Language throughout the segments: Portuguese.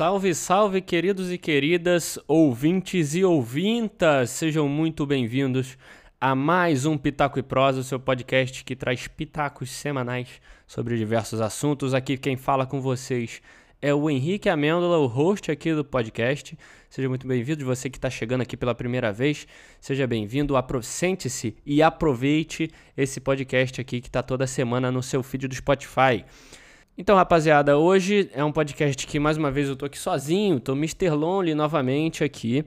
Salve, salve, queridos e queridas, ouvintes e ouvintas! Sejam muito bem-vindos a mais um Pitaco e Prosa, o seu podcast que traz pitacos semanais sobre diversos assuntos. Aqui quem fala com vocês é o Henrique Amêndola, o host aqui do podcast. Seja muito bem-vindo, você que está chegando aqui pela primeira vez, seja bem-vindo, sente-se e aproveite esse podcast aqui que está toda semana no seu feed do Spotify. Então, rapaziada, hoje é um podcast que mais uma vez eu tô aqui sozinho, tô Mr. Lonely novamente aqui,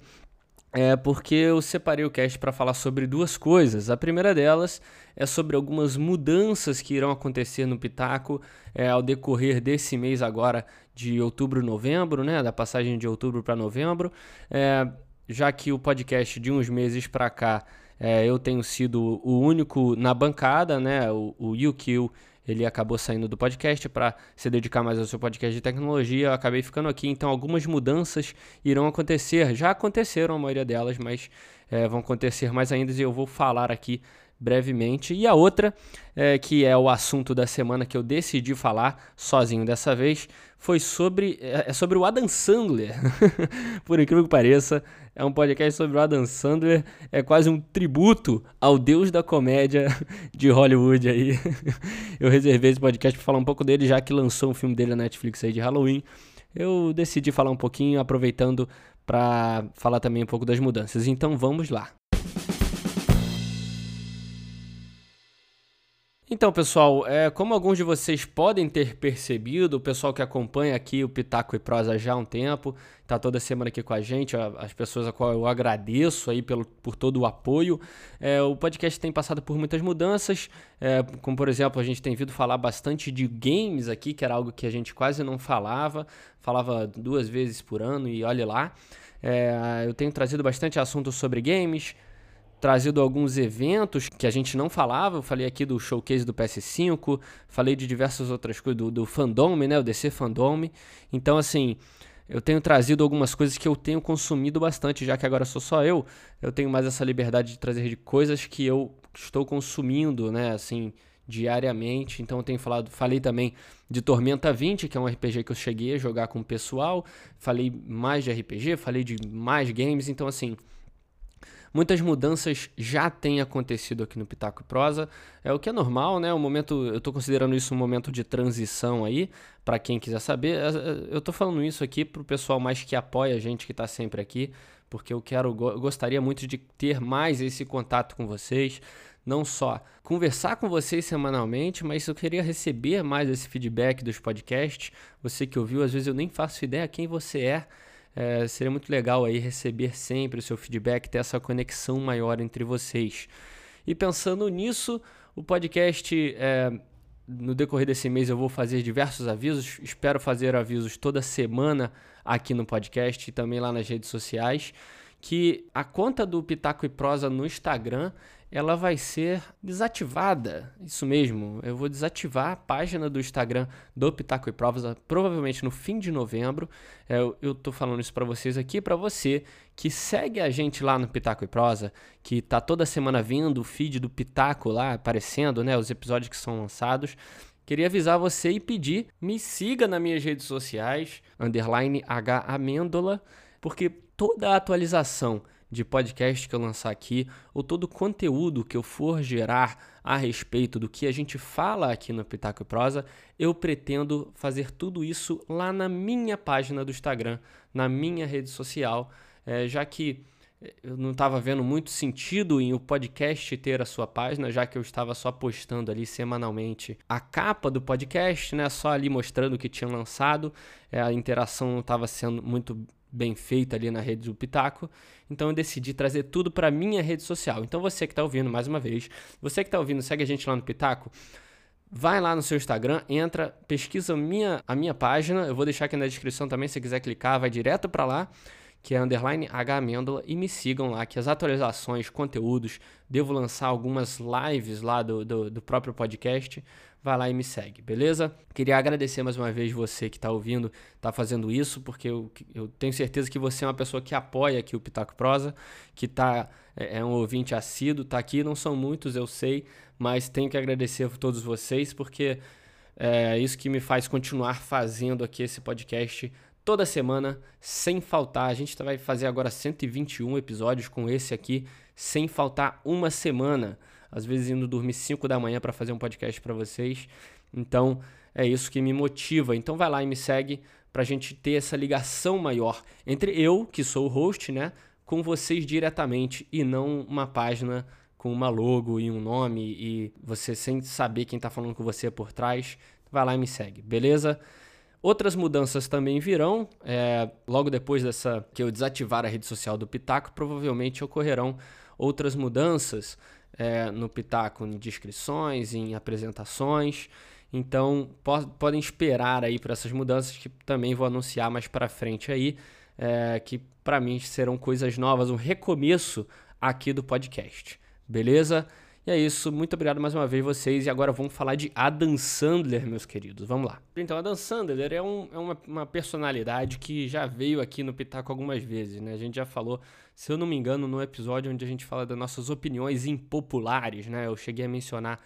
é porque eu separei o cast para falar sobre duas coisas. A primeira delas é sobre algumas mudanças que irão acontecer no Pitaco é, ao decorrer desse mês agora de outubro novembro, né, da passagem de outubro para novembro, é, já que o podcast de uns meses para cá é, eu tenho sido o único na bancada, né, o, o UQ ele acabou saindo do podcast para se dedicar mais ao seu podcast de tecnologia. Eu acabei ficando aqui, então algumas mudanças irão acontecer. Já aconteceram a maioria delas, mas é, vão acontecer mais ainda e eu vou falar aqui brevemente. E a outra, é, que é o assunto da semana que eu decidi falar sozinho dessa vez, foi sobre, é, é sobre o Adam Sandler. Por incrível que pareça, é um podcast sobre o Adam Sandler, é quase um tributo ao deus da comédia de Hollywood aí. Eu reservei esse podcast para falar um pouco dele, já que lançou um filme dele na Netflix aí de Halloween. Eu decidi falar um pouquinho, aproveitando para falar também um pouco das mudanças. Então vamos lá. Então, pessoal, é, como alguns de vocês podem ter percebido, o pessoal que acompanha aqui o Pitaco e Prosa já há um tempo, está toda semana aqui com a gente, as pessoas a qual eu agradeço aí pelo, por todo o apoio. É, o podcast tem passado por muitas mudanças, é, como por exemplo, a gente tem vindo falar bastante de games aqui, que era algo que a gente quase não falava, falava duas vezes por ano e olhe lá. É, eu tenho trazido bastante assunto sobre games, trazido alguns eventos que a gente não falava. Eu falei aqui do showcase do PS5, falei de diversas outras coisas, do, do Fandome, né? O DC Fandome. Então, assim, eu tenho trazido algumas coisas que eu tenho consumido bastante, já que agora sou só eu. Eu tenho mais essa liberdade de trazer de coisas que eu estou consumindo, né? Assim, diariamente. Então eu tenho falado, falei também de Tormenta 20, que é um RPG que eu cheguei a jogar com o pessoal. Falei mais de RPG, falei de mais games. Então, assim, Muitas mudanças já têm acontecido aqui no Pitaco e Prosa, é o que é normal, né? O momento, eu estou considerando isso um momento de transição aí, para quem quiser saber. É, é, eu estou falando isso aqui para o pessoal mais que apoia a gente, que está sempre aqui, porque eu quero, eu gostaria muito de ter mais esse contato com vocês, não só conversar com vocês semanalmente, mas eu queria receber mais esse feedback dos podcasts. Você que ouviu, às vezes eu nem faço ideia quem você é. É, seria muito legal aí receber sempre o seu feedback, ter essa conexão maior entre vocês. E pensando nisso, o podcast, é, no decorrer desse mês, eu vou fazer diversos avisos. Espero fazer avisos toda semana aqui no podcast e também lá nas redes sociais. Que a conta do Pitaco e Prosa no Instagram ela vai ser desativada. Isso mesmo, eu vou desativar a página do Instagram do Pitaco e Provas, provavelmente no fim de novembro. É, eu estou falando isso para vocês aqui, para você que segue a gente lá no Pitaco e Prosa, que tá toda semana vendo o feed do Pitaco lá aparecendo, né, os episódios que são lançados. Queria avisar você e pedir, me siga nas minhas redes sociais, underline H Amêndola, porque toda a atualização de podcast que eu lançar aqui, ou todo o conteúdo que eu for gerar a respeito do que a gente fala aqui no Pitaco e Prosa, eu pretendo fazer tudo isso lá na minha página do Instagram, na minha rede social, é, já que eu não estava vendo muito sentido em o podcast ter a sua página, já que eu estava só postando ali semanalmente a capa do podcast, né? Só ali mostrando o que tinha lançado. É, a interação não estava sendo muito bem feita ali na rede do Pitaco. Então eu decidi trazer tudo para minha rede social. Então você que está ouvindo, mais uma vez, você que está ouvindo, segue a gente lá no Pitaco. Vai lá no seu Instagram, entra, pesquisa minha, a minha página. Eu vou deixar aqui na descrição também, se quiser clicar, vai direto para lá, que é underline H Amêndola, e me sigam lá, que as atualizações, conteúdos, devo lançar algumas lives lá do, do, do próprio podcast vai lá e me segue, beleza? Queria agradecer mais uma vez você que está ouvindo, está fazendo isso, porque eu, eu, tenho certeza que você é uma pessoa que apoia aqui o Pitaco Prosa, que tá, é, é um ouvinte assíduo, está aqui, não são muitos, eu sei, mas tenho que agradecer a todos vocês, porque é isso que me faz continuar fazendo aqui esse podcast toda semana, sem faltar. A gente vai fazer agora 121 episódios com esse aqui, sem faltar uma semana. Às vezes indo dormir 5 da manhã para fazer um podcast para vocês. Então, é isso que me motiva. Então vai lá e me segue para a gente ter essa ligação maior entre eu, que sou o host, né, com vocês diretamente e não uma página com uma logo e um nome e você sem saber quem está falando com você por trás. Vai lá e me segue, beleza? Outras mudanças também virão. É, logo depois dessa que eu desativar a rede social do Pitaco, provavelmente ocorrerão outras mudanças é, no Pitaco, em descrições, em apresentações. Então po podem esperar aí para essas mudanças que também vou anunciar mais para frente aí, é, que para mim serão coisas novas, um recomeço aqui do podcast. Beleza? E é isso, muito obrigado mais uma vez vocês. E agora vamos falar de Adam Sandler, meus queridos. Vamos lá. Então, Adam Sandler é, um, é uma, uma, personalidade que já veio aqui no Pitaco algumas vezes, né? A gente já falou, se eu não me engano, no episódio onde a gente fala das nossas opiniões impopulares, né? Eu cheguei a mencionar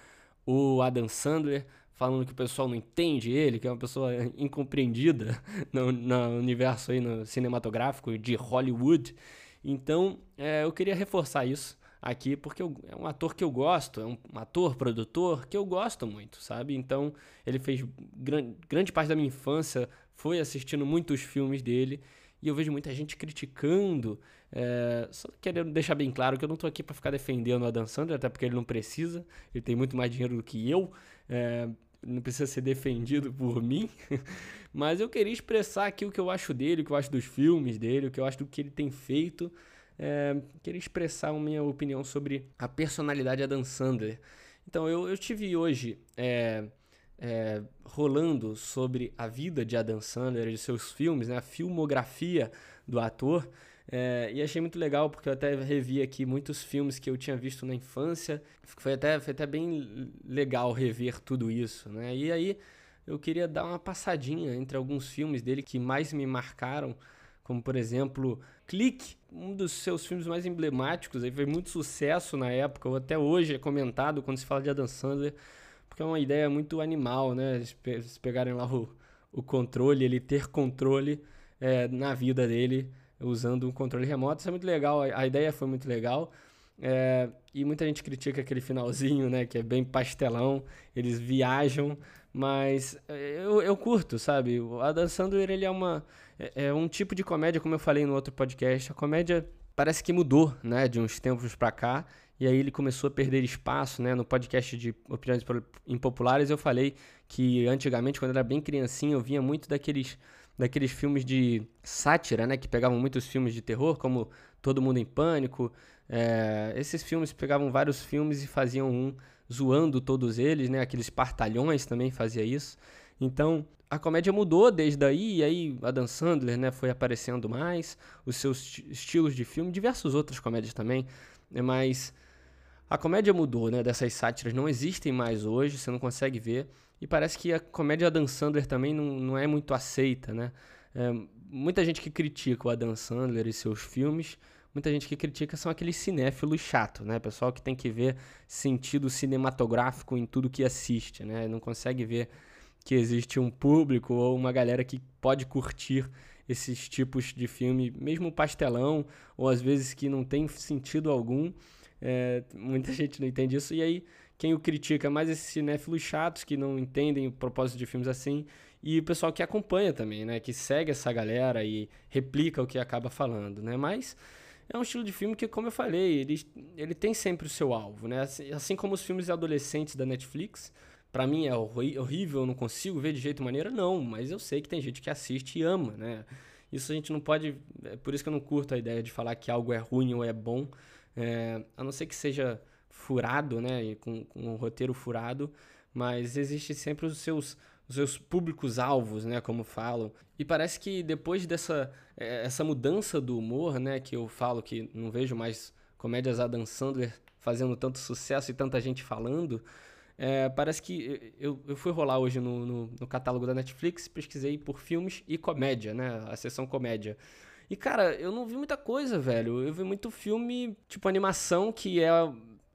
o Adam Sandler, falando que o pessoal não entende ele, que é uma pessoa incompreendida no, no universo aí no cinematográfico de Hollywood. Então, é, eu queria reforçar isso aqui, porque eu, é um ator que eu gosto, é um, ator, produtor que eu gosto muito, sabe? Então, ele fez gran, grande parte da minha infância, foi assistindo muitos filmes dele, e eu vejo muita gente criticando. É, só querendo deixar bem claro que eu não estou aqui para ficar defendendo o Adam Sandler, até porque ele não precisa, ele tem muito mais dinheiro do que eu. É, não precisa ser defendido por mim, mas eu queria expressar aqui o que eu acho dele, o que eu acho dos filmes dele, o que eu acho do que ele tem feito é, queria expressar a minha opinião sobre a personalidade Adam Sandler. Então, eu, eu tive hoje é, é, rolando sobre a vida de Adam Sandler, de seus filmes, né, a filmografia do ator. É, e achei muito legal porque eu até revi aqui muitos filmes que eu tinha visto na infância. Foi até, foi até bem legal rever tudo isso, né? E aí eu queria dar uma passadinha entre alguns filmes dele que mais me marcaram como por exemplo Clique, um dos seus filmes mais emblemáticos, aí fez muito sucesso na época, ou até hoje é comentado quando se fala de Adam Sandler, porque é uma ideia muito animal, né? Eles pegarem lá o, o controle, ele ter controle é, na vida dele usando um controle remoto, isso é muito legal, a, a ideia foi muito legal. É, e muita gente critica aquele finalzinho, né? Que é bem pastelão. Eles viajam, mas é, eu, eu curto, sabe? O Adam Sandler, ele é uma é, é um tipo de comédia, como eu falei no outro podcast, a comédia parece que mudou, né, de uns tempos para cá, e aí ele começou a perder espaço, né, no podcast de opiniões impopulares eu falei que antigamente, quando eu era bem criancinha, eu via muito daqueles daqueles filmes de sátira, né, que pegavam muitos filmes de terror, como Todo Mundo em Pânico, é, esses filmes pegavam vários filmes e faziam um zoando todos eles, né, aqueles partalhões também fazia isso, então a comédia mudou desde aí, e aí Adam Sandler né, foi aparecendo mais, os seus estilos de filme, diversas outras comédias também, né, mas a comédia mudou, né? Dessas sátiras não existem mais hoje, você não consegue ver, e parece que a comédia Adam Sandler também não, não é muito aceita, né? É, muita gente que critica o Adam Sandler e seus filmes, muita gente que critica são aqueles cinéfilos chatos, né? Pessoal que tem que ver sentido cinematográfico em tudo que assiste, né? Não consegue ver que existe um público ou uma galera que pode curtir esses tipos de filme, mesmo pastelão, ou às vezes que não tem sentido algum. É, muita gente não entende isso. E aí, quem o critica mais esses cinéfilos chatos que não entendem o propósito de filmes assim. E o pessoal que acompanha também, né? Que segue essa galera e replica o que acaba falando, né? Mas é um estilo de filme que, como eu falei, ele, ele tem sempre o seu alvo, né? Assim, assim como os filmes adolescentes da Netflix, para mim é horrível, eu não consigo ver de jeito maneira, não, mas eu sei que tem gente que assiste e ama, né? Isso a gente não pode. É por isso que eu não curto a ideia de falar que algo é ruim ou é bom, é, a não ser que seja furado, né? Com, com um roteiro furado, mas existe sempre os seus, os seus públicos-alvos, né? Como falam. E parece que depois dessa é, essa mudança do humor, né? Que eu falo que não vejo mais comédias Adam Sandler fazendo tanto sucesso e tanta gente falando. É, parece que eu, eu fui rolar hoje no, no, no, catálogo da Netflix, pesquisei por filmes e comédia, né? A seção comédia. E, cara, eu não vi muita coisa, velho. Eu vi muito filme, tipo, animação, que é,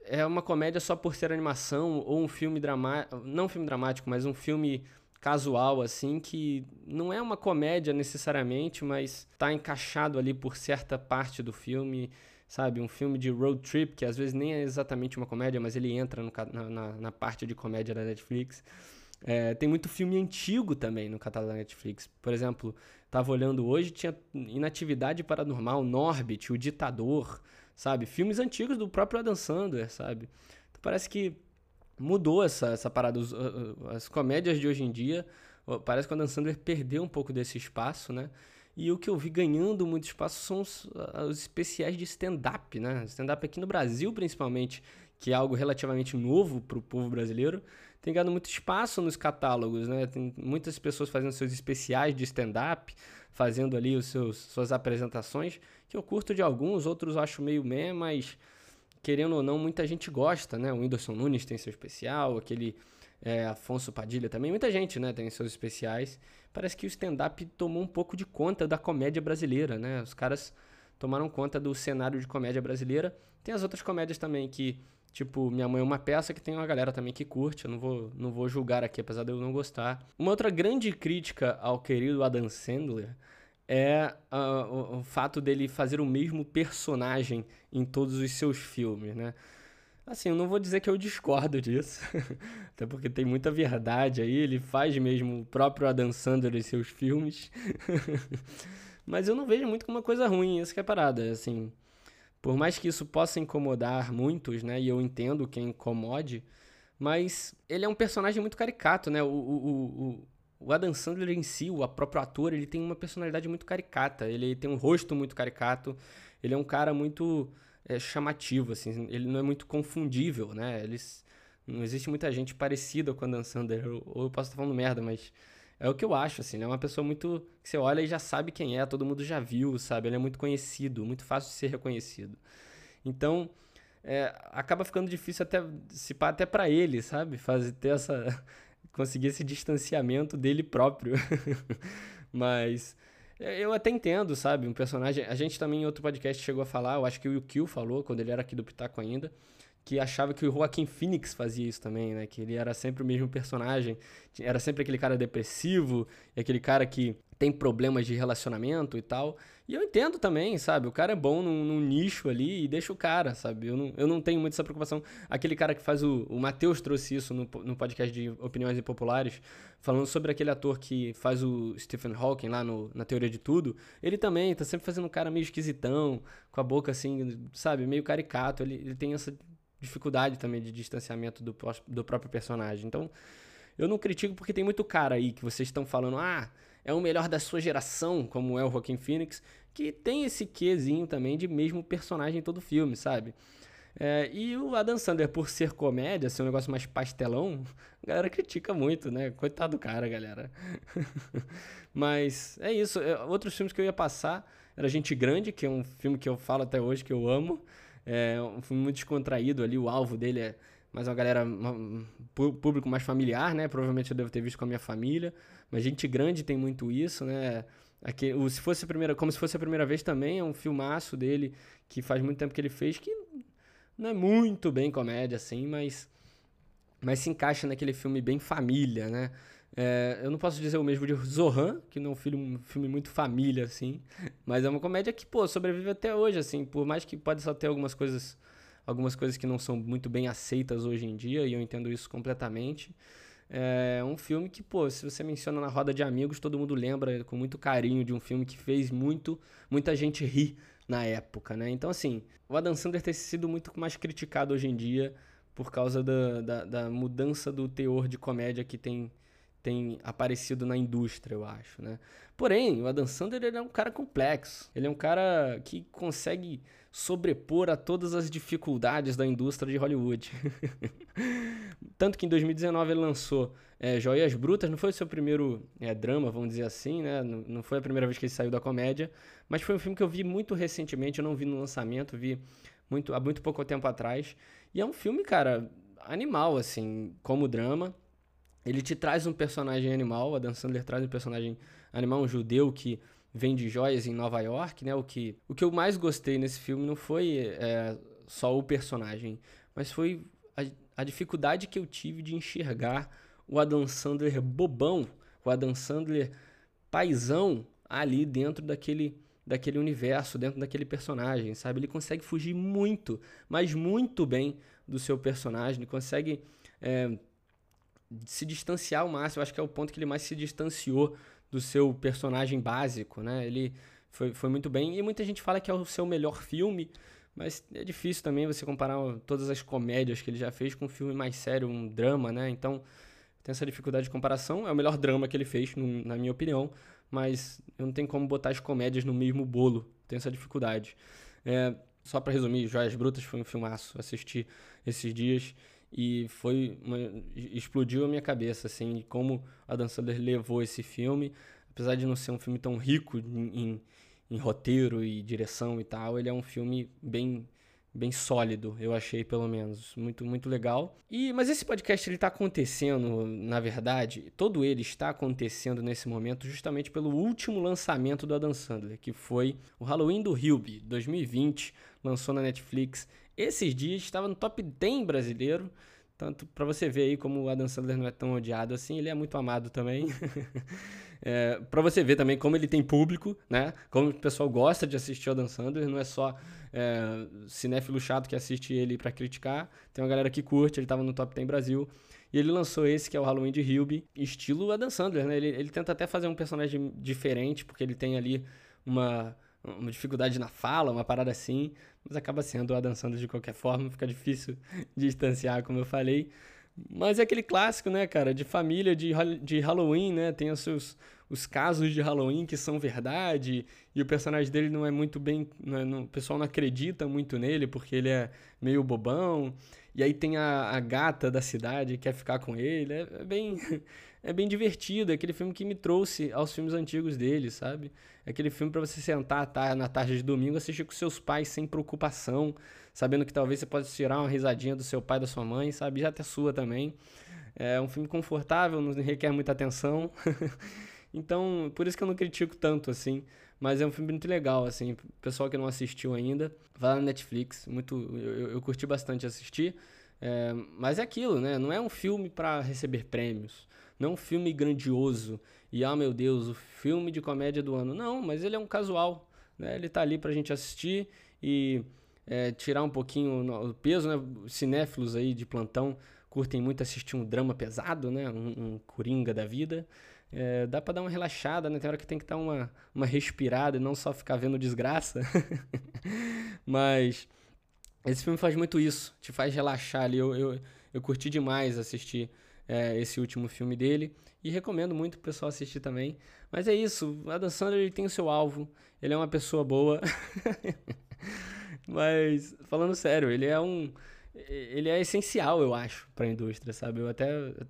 é uma comédia só por ser animação, ou um filme dramático. Não um filme dramático, mas um filme casual, assim, que não é uma comédia necessariamente, mas tá encaixado ali por certa parte do filme, sabe? Um filme de road trip, que às vezes nem é exatamente uma comédia, mas ele entra no, na, na, parte de comédia da Netflix. É, tem muito filme antigo também no catálogo da Netflix. Por exemplo, tava olhando hoje, tinha Inatividade Paranormal, Norbit, O Ditador, sabe? Filmes antigos do próprio Adam Sandler, sabe? Então parece que mudou essa, essa parada. As comédias de hoje em dia, parece que o Adam Sandler perdeu um pouco desse espaço, né? E o que eu vi ganhando muito espaço são os, os especiais de stand-up, né? Stand-up aqui no Brasil, principalmente, que é algo relativamente novo para o povo brasileiro, tem ganhado muito espaço nos catálogos, né? Tem muitas pessoas fazendo seus especiais de stand-up, fazendo ali os seus suas apresentações, que eu curto de alguns, outros acho meio meh, mas querendo ou não, muita gente gosta, né? O Whindersson Nunes tem seu especial, aquele é, Afonso Padilha também, muita gente, né, tem seus especiais. Parece que o stand-up tomou um pouco de conta da comédia brasileira, né? Os caras tomaram conta do cenário de comédia brasileira. Tem as outras comédias também que, tipo, Minha Mãe é uma Peça, que tem uma galera também que curte. Eu não vou, não vou julgar aqui, apesar de eu não gostar. Uma outra grande crítica ao querido Adam Sandler é uh, o, o, fato dele fazer o mesmo personagem em todos os seus filmes, né? Assim, eu não vou dizer que eu discordo disso, até porque tem muita verdade aí, ele faz mesmo o próprio Adam Sandler em seus filmes, mas eu não vejo muito como uma coisa ruim, essa que é parada, assim, por mais que isso possa incomodar muitos, né, e eu entendo quem incomode, mas ele é um personagem muito caricato, né, o, o, o, o Adam Sandler em si, o próprio ator, ele tem uma personalidade muito caricata, ele tem um rosto muito caricato, ele é um cara muito é, chamativo, assim, ele não é muito confundível, né? Eles, não existe muita gente parecida com o Adam Sandler, ou, ou eu posso estar falando merda, mas é o que eu acho, assim, ele é uma pessoa muito que você olha e já sabe quem é, todo mundo já viu, sabe? Ele é muito conhecido, muito fácil de ser reconhecido. Então, é, acaba ficando difícil até se pá, até para ele, sabe? Fazer ter essa conseguir esse distanciamento dele próprio. Mas eu até entendo, sabe? Um personagem. A gente também em outro podcast chegou a falar, eu acho que o Kill falou, quando ele era aqui do Pitaco ainda, que achava que o Joaquim Phoenix fazia isso também, né? Que ele era sempre o mesmo personagem, era sempre aquele cara depressivo, aquele cara que tem problemas de relacionamento e tal. E eu entendo também, sabe? O cara é bom num, num, nicho ali e deixa o cara, sabe? Eu não, eu não tenho muito essa preocupação. Aquele cara que faz o. O Matheus trouxe isso no, no podcast de Opiniões Impopulares, falando sobre aquele ator que faz o Stephen Hawking lá no, na Teoria de Tudo. Ele também tá sempre fazendo um cara meio esquisitão, com a boca assim, sabe? Meio caricato. Ele, ele tem essa dificuldade também de distanciamento do, do próprio personagem. Então, eu não critico porque tem muito cara aí que vocês estão falando, ah é o melhor da sua geração, como é o Joaquin Phoenix, que tem esse quezinho também de mesmo personagem em todo filme, sabe? É, e o Adam Sandler, por ser comédia, ser um negócio mais pastelão, a galera critica muito, né? Coitado do cara, galera. Mas é isso. É, outros filmes que eu ia passar era Gente Grande, que é um filme que eu falo até hoje que eu amo. É um filme muito descontraído ali, o alvo dele é mais uma galera, um público mais familiar, né? Provavelmente eu devo ter visto com a minha família, mas gente grande tem muito isso, né? Aqui, o, se fosse a primeira, como se fosse a primeira vez também, é um filmaço dele que faz muito tempo que ele fez, que não é muito bem comédia assim, mas mas se encaixa naquele filme bem família, né? É, eu não posso dizer o mesmo de Zohan, que não é um filme, um filme muito família, assim, mas é uma comédia que, pô, sobrevive até hoje, assim, por mais que pode só ter algumas coisas algumas coisas que não são muito bem aceitas hoje em dia, e eu entendo isso completamente. É um filme que, pô, se você menciona na roda de amigos, todo mundo lembra com muito carinho de um filme que fez muito, muita gente rir na época, né? Então, assim, o Adam Sandler tem sido muito mais criticado hoje em dia por causa da, da, da mudança do teor de comédia que tem tem aparecido na indústria, eu acho, né? Porém, o Adam Sandler ele é um cara complexo. Ele é um cara que consegue sobrepor a todas as dificuldades da indústria de Hollywood. Tanto que em 2019 ele lançou é, Joias Brutas, não foi o seu primeiro é, drama, vamos dizer assim, né? Não, não foi a primeira vez que ele saiu da comédia, mas foi um filme que eu vi muito recentemente, eu não vi no lançamento, vi muito, há muito pouco tempo atrás. E é um filme, cara, animal, assim, como drama ele te traz um personagem animal, o Adam Sandler traz um personagem animal, um judeu que vende joias em Nova York, né? O que, o que eu mais gostei nesse filme não foi é, só o personagem, mas foi a, a dificuldade que eu tive de enxergar o Adam Sandler bobão, o Adam Sandler paisão ali dentro daquele daquele universo, dentro daquele personagem, sabe? Ele consegue fugir muito, mas muito bem do seu personagem, consegue é, se distanciar ao máximo. Eu acho que é o ponto que ele mais se distanciou do seu personagem básico, né? Ele foi, foi muito bem. E muita gente fala que é o seu melhor filme, mas é difícil também você comparar todas as comédias que ele já fez com um filme mais sério, um drama, né? Então tem essa dificuldade de comparação. É o melhor drama que ele fez, na minha opinião mas eu não tenho como botar as comédias no mesmo bolo. Tenho essa dificuldade. É, só para resumir, Joias Brutas foi um filmaço. Assisti esses dias e foi uma, explodiu a minha cabeça assim como a Dan Sandler levou esse filme apesar de não ser um filme tão rico em, em, em roteiro e direção e tal ele é um filme bem bem sólido, eu achei pelo menos, muito muito legal. E mas esse podcast ele tá acontecendo, na verdade, todo ele está acontecendo nesse momento justamente pelo último lançamento do Adam Sandler, que foi o Halloween do Hilby, 2020, lançou na Netflix. Esses dias estava no top 10 brasileiro. Tanto para você ver aí como o Adam Sandler não é tão odiado assim, ele é muito amado também. é, para você ver também como ele tem público, né? Como o pessoal gosta de assistir o Adam Sandler, não é só é, cinéfilo chato que assiste ele para criticar. Tem uma galera que curte, ele tava no Top 10 Brasil. E ele lançou esse, que é o Halloween de Hilby, estilo Adam Sandler, né? Ele, ele tenta até fazer um personagem diferente, porque ele tem ali uma uma dificuldade na fala, uma parada assim, mas acaba sendo o Adam Sandler de qualquer forma, fica difícil distanciar, como eu falei. Mas é aquele clássico, né, cara, de família, de, de Halloween, né? Tem os seus os casos de Halloween que são verdade e o personagem dele não é muito bem, não é, não, o pessoal não acredita muito nele porque ele é meio bobão. E aí tem a, a gata da cidade que quer ficar com ele. É, é bem é bem divertido, é aquele filme que me trouxe aos filmes antigos dele, sabe? É aquele filme para você sentar tá, na tarde de domingo, assistir com seus pais sem preocupação, sabendo que talvez você pode tirar uma risadinha do seu pai, da sua mãe, sabe? Já até sua também. É um filme confortável, não requer muita atenção. então, por isso que eu não critico tanto, assim. Mas é um filme muito legal, assim. Pessoal que não assistiu ainda, vai lá na Netflix. Muito, eu, eu curti bastante assistir. É, mas é aquilo, né? Não é um filme para receber prêmios. Não um filme grandioso e, ah, meu Deus, o filme de comédia do ano. Não, mas ele é um casual. Né? Ele tá ali pra gente assistir e é, tirar um pouquinho o peso, né? cinéfilos aí de plantão curtem muito assistir um drama pesado, né? Um, um coringa da vida. É, dá pra dar uma relaxada, né? Tem hora que tem que dar uma, uma respirada e não só ficar vendo desgraça. Mas esse filme faz muito isso, te faz relaxar ali. Eu, eu, eu curti demais assistir é, esse último filme dele. E recomendo muito o pessoal assistir também. Mas é isso, Adam Sandler ele tem o seu alvo, ele é uma pessoa boa. Mas, falando sério, ele é um. Ele é essencial, eu acho, para a indústria, sabe? Eu, até,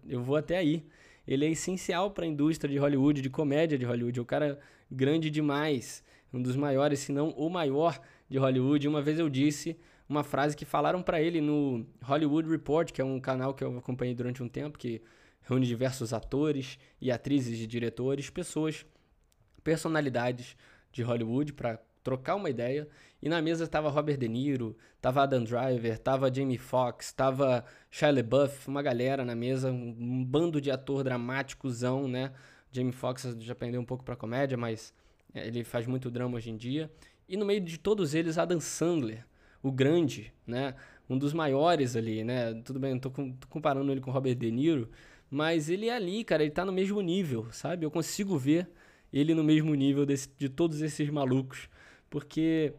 eu vou até aí. Ele é essencial para a indústria de Hollywood, de comédia de Hollywood. É um cara grande demais. Um dos maiores, se não o maior de Hollywood. Uma vez eu disse uma frase que falaram para ele no Hollywood Report, que é um canal que eu acompanhei durante um tempo, que reúne diversos atores e atrizes e diretores, pessoas, personalidades de Hollywood para trocar uma ideia. E na mesa estava Robert De Niro, estava Adam Driver, estava Jamie Foxx, estava Shia LaBeouf, uma galera na mesa, um, bando de ator dramáticozão, né? Jamie Foxx já aprendeu um pouco para comédia, mas é, ele faz muito drama hoje em dia. E no meio de todos eles, Adam Sandler, o grande, né? Um dos maiores ali, né? Tudo bem, não tô, com, tô comparando ele com Robert De Niro, mas ele é ali, cara, ele tá no mesmo nível, sabe? Eu consigo ver ele no mesmo nível desse, de todos esses malucos, porque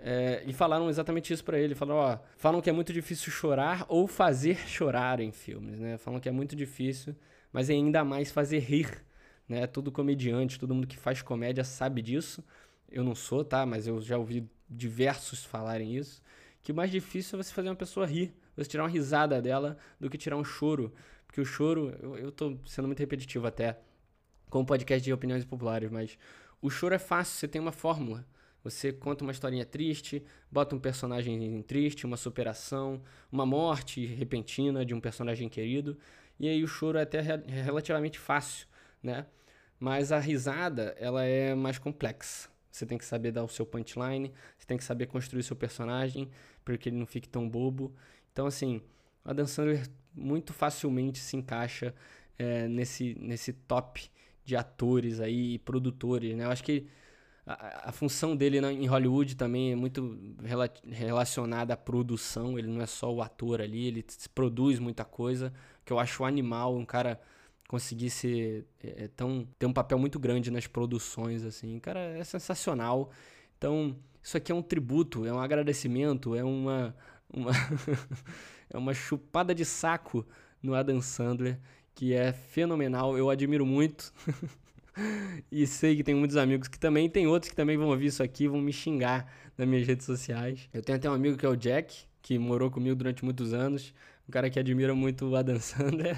é, e falaram exatamente isso para ele. Falaram, ó, falam que é muito difícil chorar ou fazer chorar em filmes, né? Falam que é muito difícil, mas é ainda mais fazer rir, né? Todo comediante, todo mundo que faz comédia sabe disso. Eu não sou, tá? Mas eu já ouvi diversos falarem isso, que mais difícil é você fazer uma pessoa rir, você tirar uma risada dela do que tirar um choro. Porque o choro, eu, eu tô sendo muito repetitivo até, com o podcast de opiniões populares, mas o choro é fácil, você tem uma fórmula. Você conta uma historinha triste, bota um personagem triste, uma superação, uma morte repentina de um personagem querido, e aí o choro é até relativamente fácil, né? Mas a risada, ela é mais complexa. Você tem que saber dar o seu punchline, você tem que saber construir seu personagem para que ele não fique tão bobo. Então, assim, a Dan Sandler muito facilmente se encaixa é, nesse, nesse top de atores aí e produtores, né? Eu acho que a, a função dele na, em Hollywood também é muito rela, relacionada à produção. Ele não é só o ator ali, ele produz muita coisa, que eu acho animal, um cara conseguir ser é, é, tão ter um papel muito grande nas produções assim. Cara é sensacional. Então isso aqui é um tributo é um agradecimento é uma, uma é uma chupada de saco no Adam Sandler que é fenomenal eu admiro muito. E sei que tem muitos amigos que também tem outros que também vão ouvir isso aqui vão me xingar nas minhas redes sociais. Eu tenho até um amigo que é o Jack que morou comigo durante muitos anos um cara que admira muito o Adam Sandler.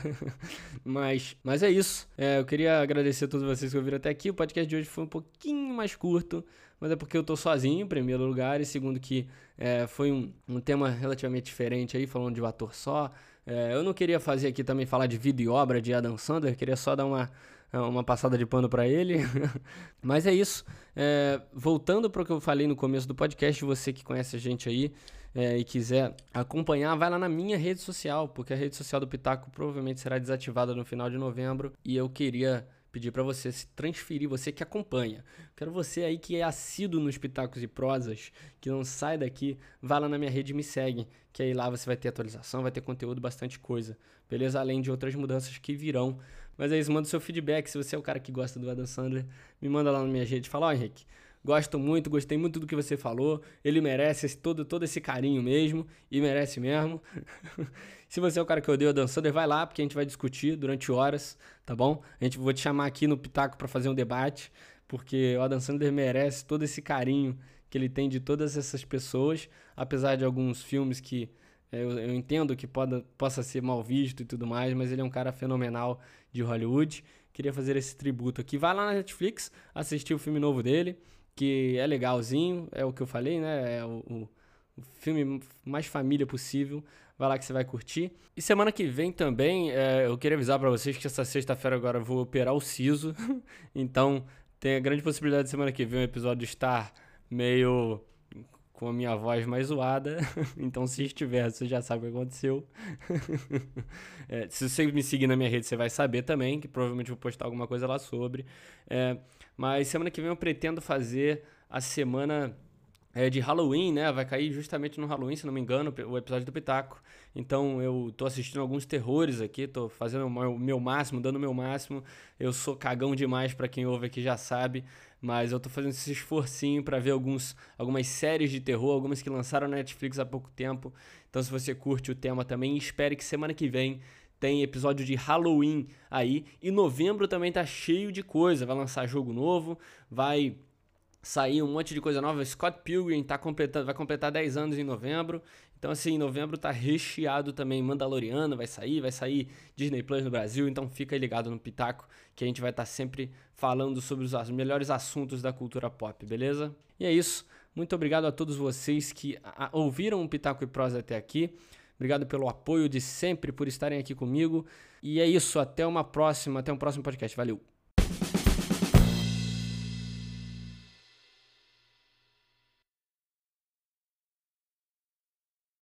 mas, mas é isso. É, eu queria agradecer a todos vocês que ouviram até aqui. O podcast de hoje foi um pouquinho mais curto, mas é porque eu tô sozinho, em primeiro lugar, e segundo que é, foi um, um tema relativamente diferente aí, falando de um ator só. É, eu não queria fazer aqui também falar de vida e obra de Adam Sandler, queria só dar uma, uma passada de pano para ele. mas é isso. É, voltando para o que eu falei no começo do podcast, você que conhece a gente aí, é, e quiser acompanhar, vai lá na minha rede social, porque a rede social do Pitaco provavelmente será desativada no final de novembro e eu queria pedir para você se transferir, você que acompanha. Quero você aí que é assíduo nos Pitacos e Prosas, que não sai daqui, vá lá na minha rede e me segue, que aí lá você vai ter atualização, vai ter conteúdo, bastante coisa, beleza? Além de outras mudanças que virão. Mas é isso, manda seu feedback, se você é o cara que gosta do Adam Sandler, me manda lá na minha rede, fala, ó oh, Henrique, Gosto muito, gostei muito do que você falou. Ele merece esse, todo, todo esse carinho mesmo. E merece mesmo. Se você é o cara que odeia o Dan Sander, vai lá, porque a gente vai discutir durante horas, tá bom? A gente vou te chamar aqui no Pitaco para fazer um debate, porque o Adam Sandler merece todo esse carinho que ele tem de todas essas pessoas, apesar de alguns filmes que é, eu, eu entendo que pode, possa ser mal visto e tudo mais, mas ele é um cara fenomenal de Hollywood. Queria fazer esse tributo aqui. Vai lá na Netflix, assistir o filme novo dele que é legalzinho, é o que eu falei, né? É o, o, filme mais família possível. Vai lá que você vai curtir. E semana que vem também, é, eu queria avisar para vocês que essa sexta-feira agora eu vou operar o siso. então, tem a grande possibilidade de semana que vem o episódio estar meio com a minha voz mais zoada. então, se estiver, você já sabe o que aconteceu. é, se você me seguir na minha rede, você vai saber também, que provavelmente vou postar alguma coisa lá sobre. É, mas semana que vem eu pretendo fazer a semana é, de Halloween, né? Vai cair justamente no Halloween, se não me engano, o episódio do Pitaco. Então eu tô assistindo alguns terrores aqui, tô fazendo o meu máximo, dando o meu máximo. Eu sou cagão demais para quem ouve aqui já sabe, mas eu tô fazendo esse esforcinho para ver alguns, algumas séries de terror, algumas que lançaram na Netflix há pouco tempo. Então se você curte o tema também, espere que semana que vem tem episódio de Halloween aí. E novembro também tá cheio de coisa. Vai lançar jogo novo, vai sair um monte de coisa nova. Scott Pilgrim tá completando, vai completar 10 anos em novembro. Então, assim, novembro tá recheado também. Mandaloriano vai sair, vai sair Disney Plus no Brasil. Então, fica ligado no Pitaco, que a gente vai estar tá sempre falando sobre os melhores assuntos da cultura pop, beleza? E é isso. Muito obrigado a todos vocês que ouviram o Pitaco e Prosa até aqui. Obrigado pelo apoio de sempre, por estarem aqui comigo. E é isso, até uma próxima, até um próximo podcast. Valeu!